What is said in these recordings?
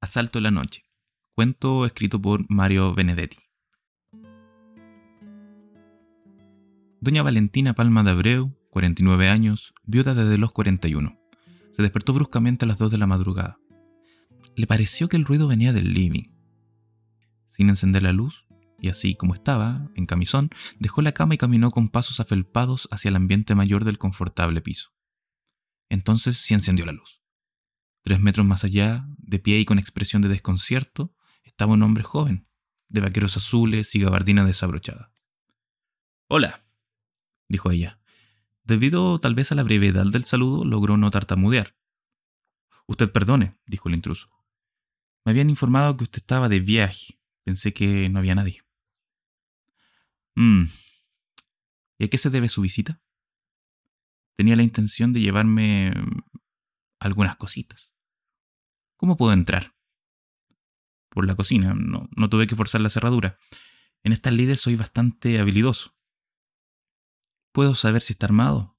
Asalto en la noche. Cuento escrito por Mario Benedetti. Doña Valentina Palma de Abreu, 49 años, viuda desde los 41. Se despertó bruscamente a las 2 de la madrugada. Le pareció que el ruido venía del living. Sin encender la luz, y así como estaba, en camisón, dejó la cama y caminó con pasos afelpados hacia el ambiente mayor del confortable piso. Entonces se encendió la luz. Tres metros más allá, de pie y con expresión de desconcierto, estaba un hombre joven, de vaqueros azules y gabardina desabrochada. Hola, dijo ella. Debido tal vez a la brevedad del saludo, logró no tartamudear. Usted perdone, dijo el intruso. Me habían informado que usted estaba de viaje. Pensé que no había nadie. Mmm. ¿Y a qué se debe su visita? Tenía la intención de llevarme algunas cositas. ¿Cómo puedo entrar? Por la cocina, no, no tuve que forzar la cerradura. En estas líderes soy bastante habilidoso. ¿Puedo saber si está armado?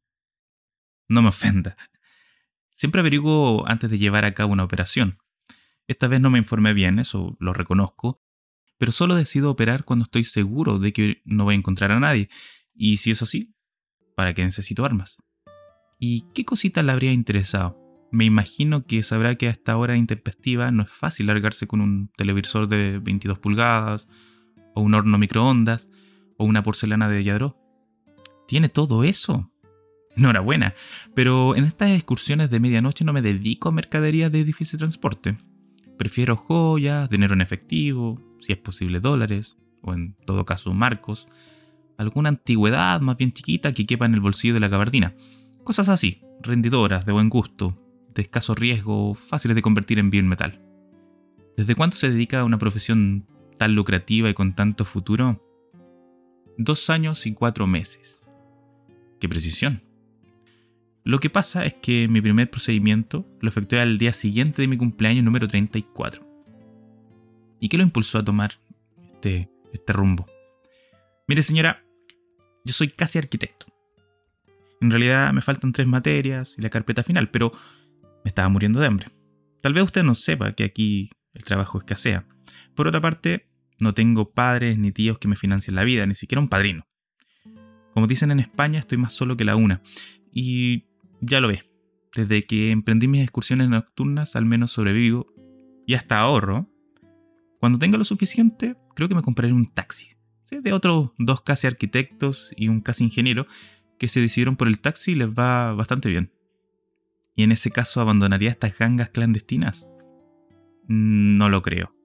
No me ofenda. Siempre averiguo antes de llevar a cabo una operación. Esta vez no me informé bien, eso lo reconozco, pero solo decido operar cuando estoy seguro de que no voy a encontrar a nadie. Y si es así, ¿para qué necesito armas? ¿Y qué cosita le habría interesado? Me imagino que sabrá que a esta hora intempestiva no es fácil largarse con un televisor de 22 pulgadas, o un horno microondas, o una porcelana de Yadró. ¿Tiene todo eso? Enhorabuena, pero en estas excursiones de medianoche no me dedico a mercaderías de difícil transporte. Prefiero joyas, dinero en efectivo, si es posible dólares, o en todo caso marcos, alguna antigüedad más bien chiquita que quepa en el bolsillo de la gabardina. Cosas así, rendidoras, de buen gusto, de escaso riesgo, fáciles de convertir en bien metal. ¿Desde cuánto se dedica a una profesión tan lucrativa y con tanto futuro? Dos años y cuatro meses. ¡Qué precisión! Lo que pasa es que mi primer procedimiento lo efectué al día siguiente de mi cumpleaños número 34. ¿Y qué lo impulsó a tomar este, este rumbo? Mire señora, yo soy casi arquitecto. En realidad me faltan tres materias y la carpeta final, pero me estaba muriendo de hambre. Tal vez usted no sepa que aquí el trabajo escasea. Por otra parte, no tengo padres ni tíos que me financien la vida, ni siquiera un padrino. Como dicen en España, estoy más solo que la una. Y ya lo ve. Desde que emprendí mis excursiones nocturnas, al menos sobrevivo y hasta ahorro. Cuando tenga lo suficiente, creo que me compraré un taxi. De otros dos casi arquitectos y un casi ingeniero que se decidieron por el taxi y les va bastante bien. ¿Y en ese caso abandonaría estas gangas clandestinas? No lo creo.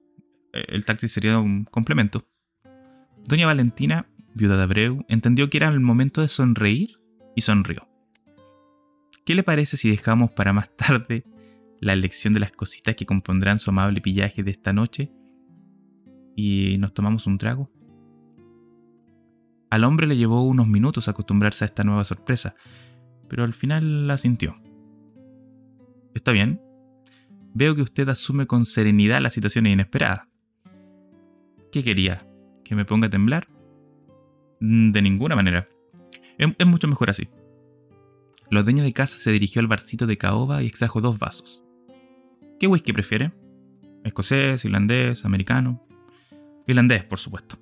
El taxi sería un complemento. Doña Valentina, viuda de Abreu, entendió que era el momento de sonreír y sonrió. ¿Qué le parece si dejamos para más tarde la elección de las cositas que compondrán su amable pillaje de esta noche y nos tomamos un trago? Al hombre le llevó unos minutos acostumbrarse a esta nueva sorpresa, pero al final la sintió. Está bien. Veo que usted asume con serenidad la situación inesperada. ¿Qué quería? ¿Que me ponga a temblar? Mm, de ninguna manera. Es, mucho mejor así. La dueña de casa se dirigió al barcito de caoba y extrajo dos vasos. ¿Qué whisky prefiere? ¿Escocés, irlandés, americano? Irlandés, por supuesto.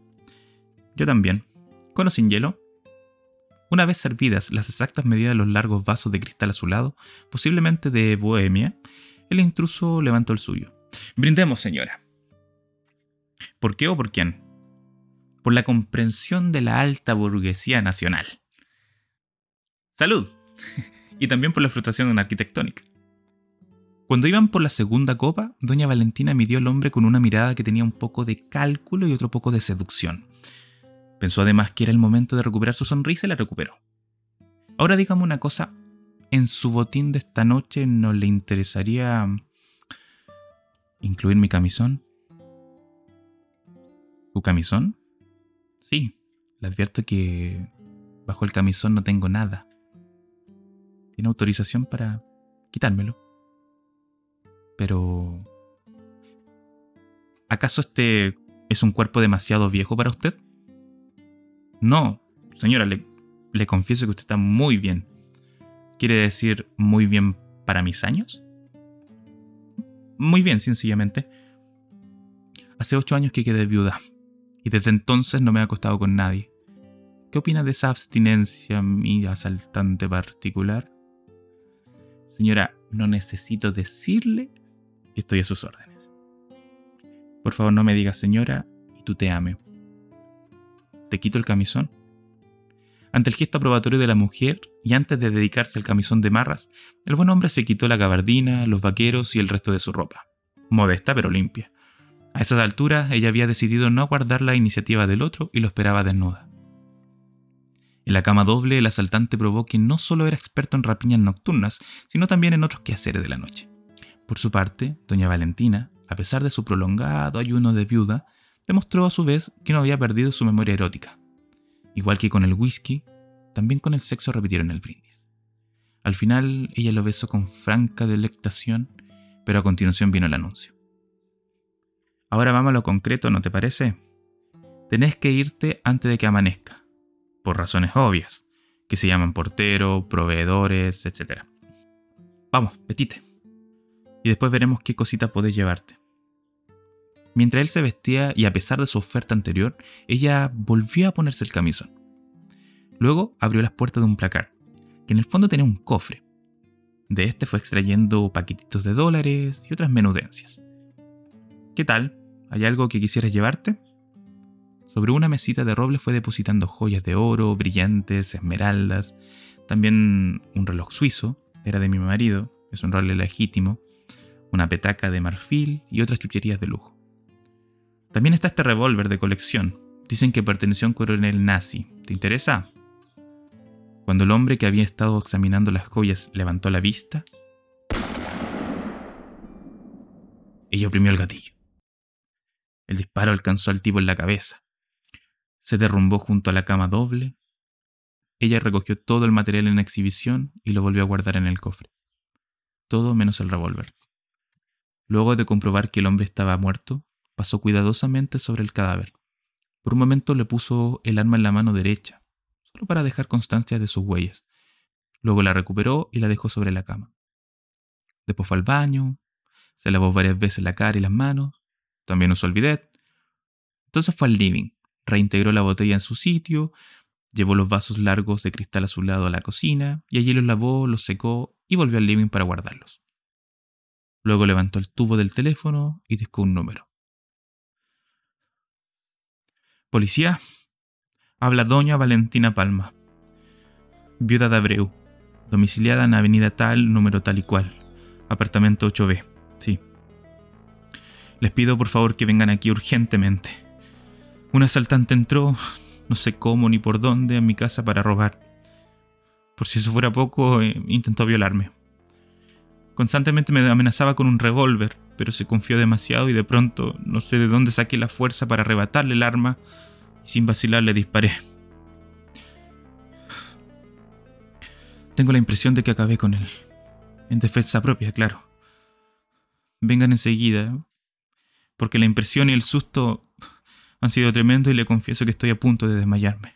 Yo también. ¿Con o sin hielo? Una vez servidas las exactas medidas de los largos vasos de cristal azulado, posiblemente de Bohemia, el intruso levantó el suyo. Brindemos, señora. ¿Por qué o por quién? Por la comprensión de la alta burguesía nacional. Salud. y también por la frustración arquitectónica. Cuando iban por la segunda copa, doña Valentina midió al hombre con una mirada que tenía un poco de cálculo y otro poco de seducción. Pensó además que era el momento de recuperar su sonrisa y la recuperó. Ahora dígame una cosa, ¿en su botín de esta noche no le interesaría incluir mi camisón? ¿Su camisón? Sí, le advierto que bajo el camisón no tengo nada. Tiene autorización para quitármelo. Pero... ¿Acaso este es un cuerpo demasiado viejo para usted? No, señora, le, confieso que usted está muy bien. ¿Quiere decir muy bien para mis años? Muy bien, sencillamente. Hace ocho años que quedé viuda y desde entonces no me he acostado con nadie. ¿Qué opina de esa abstinencia, mi asaltante particular? Señora, no necesito decirle que estoy a sus órdenes. Por favor, no me digas señora y tú te ame. ¿Te quito el camisón? Ante el gesto aprobatorio de la mujer y antes de dedicarse al camisón de marras, el buen hombre se quitó la gabardina, los vaqueros y el resto de su ropa. Modesta pero limpia. A esas alturas ella había decidido no guardar la iniciativa del otro y lo esperaba desnuda. En la cama doble el asaltante probó que no solo era experto en rapiñas nocturnas, sino también en otros quehaceres de la noche. Por su parte, doña Valentina, a pesar de su prolongado ayuno de viuda, demostró a su vez que no había perdido su memoria erótica. Igual que con el whisky, también con el sexo repitieron el brindis. Al final ella lo besó con franca delectación, pero a continuación vino el anuncio. Ahora vamos a lo concreto, ¿no te parece? Tenés que irte antes de que amanezca, por razones obvias, que se llaman portero, proveedores, etc. Vamos, vestite. Y después veremos qué cosita podés llevarte. Mientras él se vestía y a pesar de su oferta anterior, ella volvió a ponerse el camisón. Luego abrió las puertas de un placar, que en el fondo tenía un cofre. De este fue extrayendo paquetitos de dólares y otras menudencias. ¿Qué tal? ¿Hay algo que quisieras llevarte? Sobre una mesita de roble fue depositando joyas de oro, brillantes, esmeraldas, también un reloj suizo, era de mi marido, es un reloj legítimo, una petaca de marfil y otras chucherías de lujo. También está este revólver de colección. Dicen que perteneció a un coronel nazi. ¿Te interesa? Cuando el hombre que había estado examinando las joyas levantó la vista, ella oprimió el gatillo. El disparo alcanzó al tipo en la cabeza. Se derrumbó junto a la cama doble. Ella recogió todo el material en exhibición y lo volvió a guardar en el cofre. Todo menos el revólver. Luego de comprobar que el hombre estaba muerto, pasó cuidadosamente sobre el cadáver. Por un momento le puso el arma en la mano derecha, solo para dejar constancia de sus huellas. Luego la recuperó y la dejó sobre la cama. Después fue al baño, se lavó varias veces la cara y las manos, también usó el bidet. Entonces fue al living, reintegró la botella en su sitio, llevó los vasos largos de cristal azulado a la cocina y allí los lavó, los secó y volvió al living para guardarlos. Luego levantó el tubo del teléfono y discó un número. Policía, habla doña Valentina Palma, viuda de Abreu, domiciliada en avenida tal, número tal y cual, apartamento 8B, sí. Les pido por favor que vengan aquí urgentemente. Un asaltante entró, no sé cómo ni por dónde, a mi casa para robar. Por si eso fuera poco, eh, intentó violarme. Constantemente me amenazaba con un revólver, pero se confió demasiado y de pronto no sé de dónde saqué la fuerza para arrebatarle el arma y sin vacilar le disparé. Tengo la impresión de que acabé con él. En defensa propia, claro. Vengan enseguida, porque la impresión y el susto han sido tremendo y le confieso que estoy a punto de desmayarme.